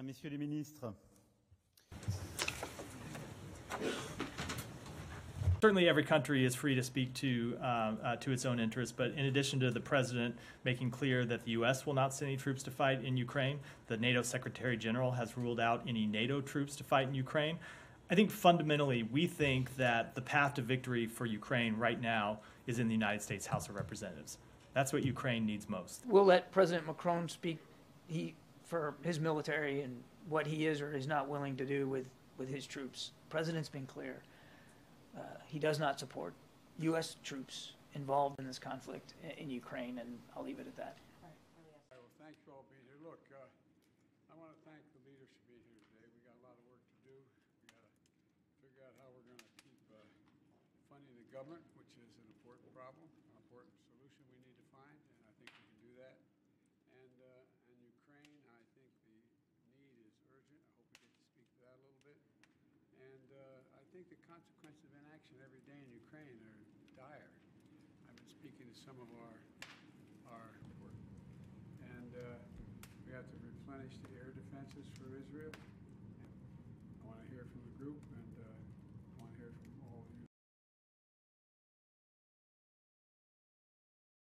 Bien, messieurs les ministres. Certainly, every country is free to speak to uh, uh, to its own interests. But in addition to the president making clear that the U.S. will not send any troops to fight in Ukraine, the NATO Secretary General has ruled out any NATO troops to fight in Ukraine. I think fundamentally, we think that the path to victory for Ukraine right now is in the United States House of Representatives. That's what Ukraine needs most. We'll let President Macron speak he, for his military and what he is or is not willing to do with, with his troops. The President's been clear. Uh, he does not support U.S. troops involved in this conflict i- in Ukraine, and I'll leave it at that. Well, thank you all being here. Look, uh, I want to thank the leaders leadership being here today. We got a lot of work to do. We got to figure out how we're going to keep uh, funding the government, which is an important problem, an important solution we need to find, and I think we can do that. And uh, in Ukraine, I think the need is urgent. I hope we get to speak to that a little bit. And uh, I think the consequences of inaction every day in Ukraine are dire. I've been speaking to some of our our and uh, we have to replenish the air defenses for Israel.